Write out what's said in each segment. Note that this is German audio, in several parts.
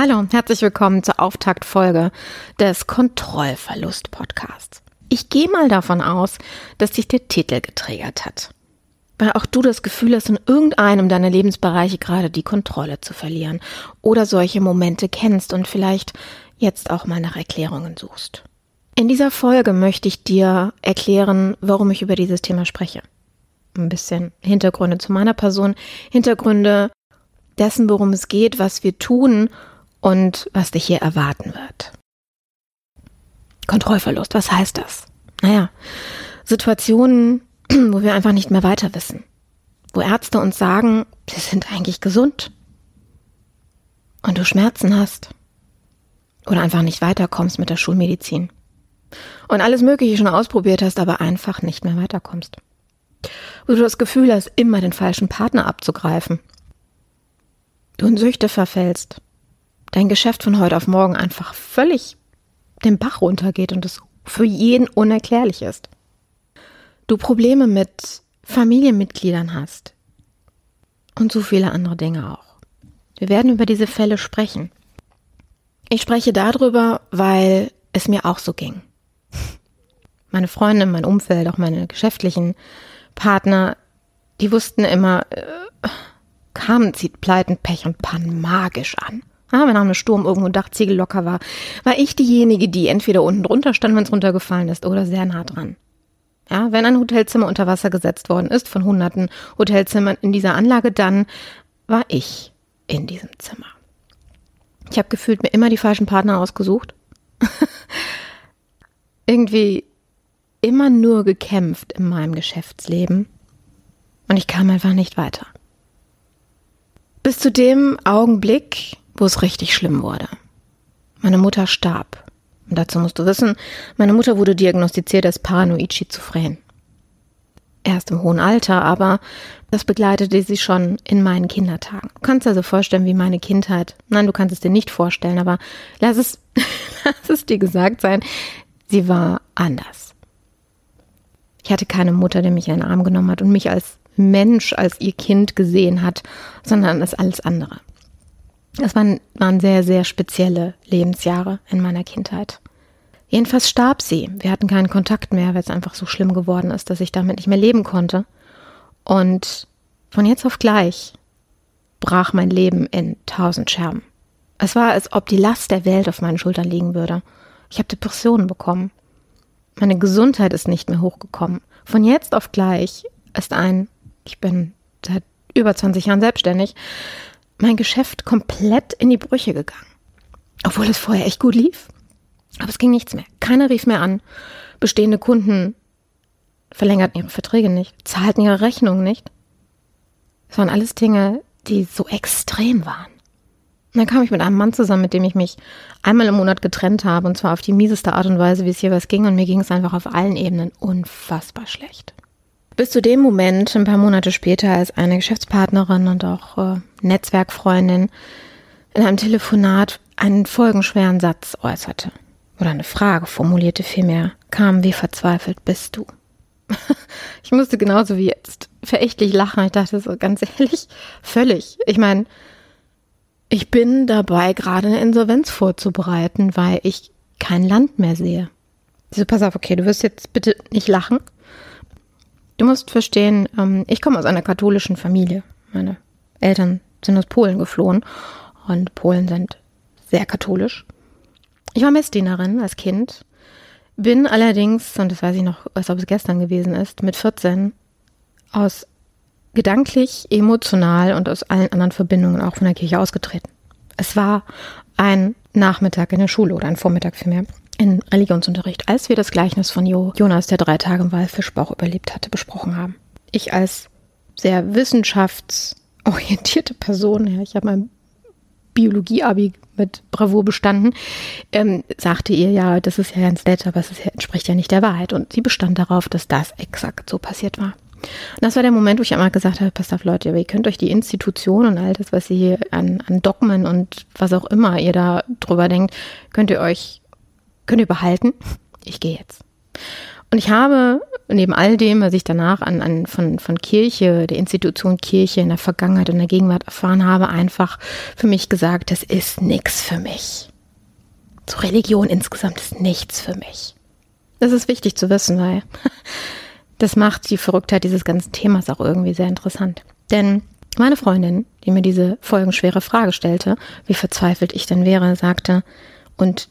Hallo und herzlich willkommen zur Auftaktfolge des Kontrollverlust-Podcasts. Ich gehe mal davon aus, dass dich der Titel getriggert hat. Weil auch du das Gefühl hast, in irgendeinem deiner Lebensbereiche gerade die Kontrolle zu verlieren oder solche Momente kennst und vielleicht jetzt auch mal nach Erklärungen suchst. In dieser Folge möchte ich dir erklären, warum ich über dieses Thema spreche. Ein bisschen Hintergründe zu meiner Person, Hintergründe dessen, worum es geht, was wir tun und was dich hier erwarten wird. Kontrollverlust, was heißt das? Naja, Situationen, wo wir einfach nicht mehr weiter wissen. Wo Ärzte uns sagen, sie sind eigentlich gesund. Und du Schmerzen hast. Oder einfach nicht weiterkommst mit der Schulmedizin. Und alles Mögliche schon ausprobiert hast, aber einfach nicht mehr weiterkommst. Wo du das Gefühl hast, immer den falschen Partner abzugreifen. Du in Süchte verfällst dein Geschäft von heute auf morgen einfach völlig den Bach runtergeht und es für jeden unerklärlich ist. Du Probleme mit Familienmitgliedern hast und so viele andere Dinge auch. Wir werden über diese Fälle sprechen. Ich spreche darüber, weil es mir auch so ging. Meine Freunde, mein Umfeld, auch meine geschäftlichen Partner, die wussten immer, äh, kamen, zieht Pleiten, Pech und Pannen magisch an. Ah, wenn nach einem Sturm irgendwo ein Dachziegel locker war, war ich diejenige, die entweder unten drunter stand, wenn es runtergefallen ist, oder sehr nah dran. Ja, wenn ein Hotelzimmer unter Wasser gesetzt worden ist von hunderten Hotelzimmern in dieser Anlage, dann war ich in diesem Zimmer. Ich habe gefühlt mir immer die falschen Partner ausgesucht. Irgendwie immer nur gekämpft in meinem Geschäftsleben. Und ich kam einfach nicht weiter. Bis zu dem Augenblick, wo es richtig schlimm wurde. Meine Mutter starb. Und dazu musst du wissen, meine Mutter wurde diagnostiziert als paranoid schizophren. Erst im hohen Alter, aber das begleitete sie schon in meinen Kindertagen. Du kannst dir also vorstellen, wie meine Kindheit, nein, du kannst es dir nicht vorstellen, aber lass es, lass es dir gesagt sein, sie war anders. Ich hatte keine Mutter, die mich in den Arm genommen hat und mich als Mensch, als ihr Kind gesehen hat, sondern als alles andere. Das waren, waren sehr, sehr spezielle Lebensjahre in meiner Kindheit. Jedenfalls starb sie. Wir hatten keinen Kontakt mehr, weil es einfach so schlimm geworden ist, dass ich damit nicht mehr leben konnte. Und von jetzt auf gleich brach mein Leben in tausend Scherben. Es war, als ob die Last der Welt auf meinen Schultern liegen würde. Ich habe Depressionen bekommen. Meine Gesundheit ist nicht mehr hochgekommen. Von jetzt auf gleich ist ein, ich bin seit über 20 Jahren selbstständig, mein Geschäft komplett in die Brüche gegangen. Obwohl es vorher echt gut lief. Aber es ging nichts mehr. Keiner rief mehr an. Bestehende Kunden verlängerten ihre Verträge nicht, zahlten ihre Rechnungen nicht. Es waren alles Dinge, die so extrem waren. Und dann kam ich mit einem Mann zusammen, mit dem ich mich einmal im Monat getrennt habe, und zwar auf die mieseste Art und Weise, wie es jeweils ging. Und mir ging es einfach auf allen Ebenen unfassbar schlecht. Bis zu dem Moment, ein paar Monate später, als eine Geschäftspartnerin und auch äh, Netzwerkfreundin in einem Telefonat einen folgenschweren Satz äußerte. Oder eine Frage formulierte vielmehr, kam, wie verzweifelt bist du? ich musste genauso wie jetzt verächtlich lachen. Ich dachte so ganz ehrlich, völlig. Ich meine, ich bin dabei, gerade eine Insolvenz vorzubereiten, weil ich kein Land mehr sehe. So, pass auf, okay, du wirst jetzt bitte nicht lachen. Du musst verstehen, ähm, ich komme aus einer katholischen Familie. Meine Eltern sind aus Polen geflohen und Polen sind sehr katholisch. Ich war Messdienerin als Kind, bin allerdings, und das weiß ich noch, als ob es gestern gewesen ist, mit 14 aus gedanklich, emotional und aus allen anderen Verbindungen auch von der Kirche ausgetreten. Es war ein Nachmittag in der Schule oder ein Vormittag vielmehr in Religionsunterricht, als wir das Gleichnis von jo Jonas, der drei Tage im Walfischbauch überlebt hatte, besprochen haben. Ich als sehr wissenschaftsorientierte Person, ja, ich habe mein Biologie-Abi mit Bravour bestanden, ähm, sagte ihr, ja, das ist ja ganz nett, aber es entspricht ja nicht der Wahrheit. Und sie bestand darauf, dass das exakt so passiert war. Und das war der Moment, wo ich einmal gesagt habe, passt auf Leute, ihr könnt euch die Institution und all das, was ihr hier an, an Dogmen und was auch immer ihr da drüber denkt, könnt ihr euch könnt ihr behalten. Ich gehe jetzt. Und ich habe neben all dem, was ich danach an, an von, von Kirche, der Institution Kirche in der Vergangenheit und der Gegenwart erfahren habe, einfach für mich gesagt, das ist nichts für mich. So Religion insgesamt ist nichts für mich. Das ist wichtig zu wissen, weil das macht die Verrücktheit dieses ganzen Themas auch irgendwie sehr interessant. Denn meine Freundin, die mir diese folgenschwere Frage stellte, wie verzweifelt ich denn wäre, sagte, und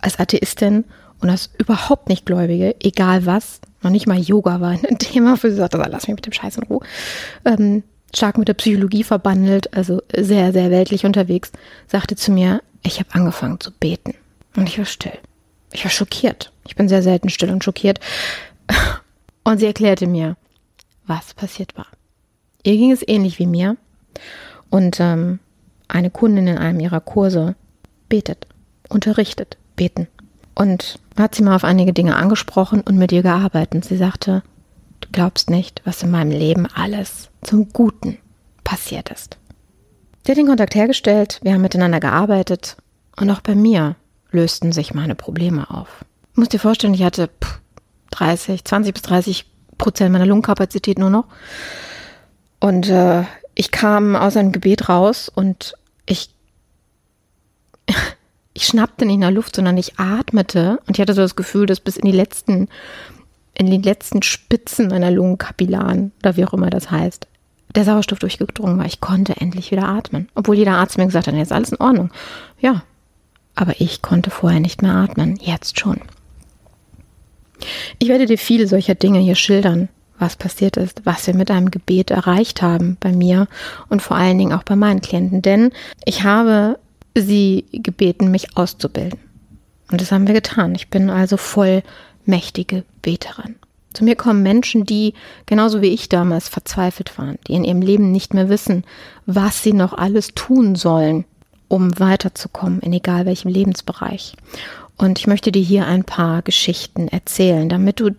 als Atheistin und als überhaupt nicht Gläubige, egal was, noch nicht mal Yoga war ein Thema für sie, sagte, lass mich mit dem Scheiß in Ruhe, ähm, stark mit der Psychologie verbandelt, also sehr, sehr weltlich unterwegs, sagte zu mir, ich habe angefangen zu beten. Und ich war still. Ich war schockiert. Ich bin sehr selten still und schockiert. Und sie erklärte mir, was passiert war. Ihr ging es ähnlich wie mir. Und ähm, eine Kundin in einem ihrer Kurse betet, unterrichtet, beten. Und hat sie mal auf einige Dinge angesprochen und mit ihr gearbeitet. Sie sagte, du glaubst nicht, was in meinem Leben alles zum Guten passiert ist. Sie hat den Kontakt hergestellt, wir haben miteinander gearbeitet und auch bei mir lösten sich meine Probleme auf. Du musst dir vorstellen, ich hatte 30, 20 bis 30 Prozent meiner Lungenkapazität nur noch. Und äh, ich kam aus einem Gebet raus und ich, ich schnappte nicht nach Luft, sondern ich atmete und ich hatte so das Gefühl, dass bis in die letzten, in die letzten Spitzen meiner Lungenkapillaren oder wie auch immer das heißt, der Sauerstoff durchgedrungen war. Ich konnte endlich wieder atmen. Obwohl jeder Arzt mir gesagt hat, jetzt ist alles in Ordnung. Ja, aber ich konnte vorher nicht mehr atmen, jetzt schon. Ich werde dir viele solcher Dinge hier schildern, was passiert ist, was wir mit einem Gebet erreicht haben bei mir und vor allen Dingen auch bei meinen Klienten, denn ich habe sie gebeten, mich auszubilden. Und das haben wir getan. Ich bin also vollmächtige Beterin. Zu mir kommen Menschen, die genauso wie ich damals verzweifelt waren, die in ihrem Leben nicht mehr wissen, was sie noch alles tun sollen, um weiterzukommen in egal welchem Lebensbereich. Und ich möchte dir hier ein paar Geschichten erzählen, damit du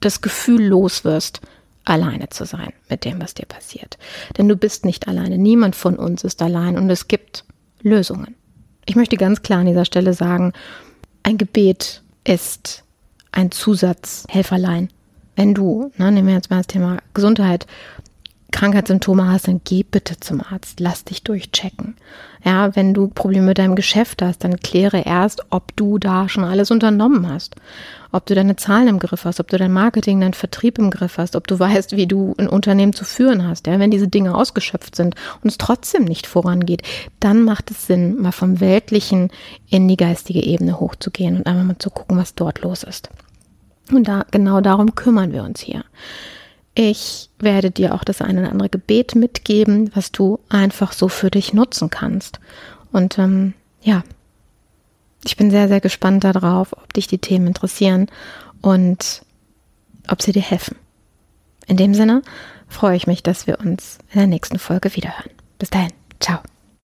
das Gefühl los wirst, alleine zu sein mit dem, was dir passiert. Denn du bist nicht alleine. Niemand von uns ist allein und es gibt Lösungen. Ich möchte ganz klar an dieser Stelle sagen, ein Gebet ist ein Zusatzhelferlein. Wenn du, ne, nehmen wir jetzt mal das Thema Gesundheit, Krankheitssymptome hast, dann geh bitte zum Arzt, lass dich durchchecken. Ja, wenn du Probleme mit deinem Geschäft hast, dann kläre erst, ob du da schon alles unternommen hast. Ob du deine Zahlen im Griff hast, ob du dein Marketing, deinen Vertrieb im Griff hast, ob du weißt, wie du ein Unternehmen zu führen hast. Ja, wenn diese Dinge ausgeschöpft sind und es trotzdem nicht vorangeht, dann macht es Sinn, mal vom Weltlichen in die geistige Ebene hochzugehen und einmal mal zu gucken, was dort los ist. Und da, genau darum kümmern wir uns hier. Ich werde dir auch das eine oder andere Gebet mitgeben, was du einfach so für dich nutzen kannst. Und ähm, ja, ich bin sehr, sehr gespannt darauf, ob dich die Themen interessieren und ob sie dir helfen. In dem Sinne freue ich mich, dass wir uns in der nächsten Folge wiederhören. Bis dahin, ciao.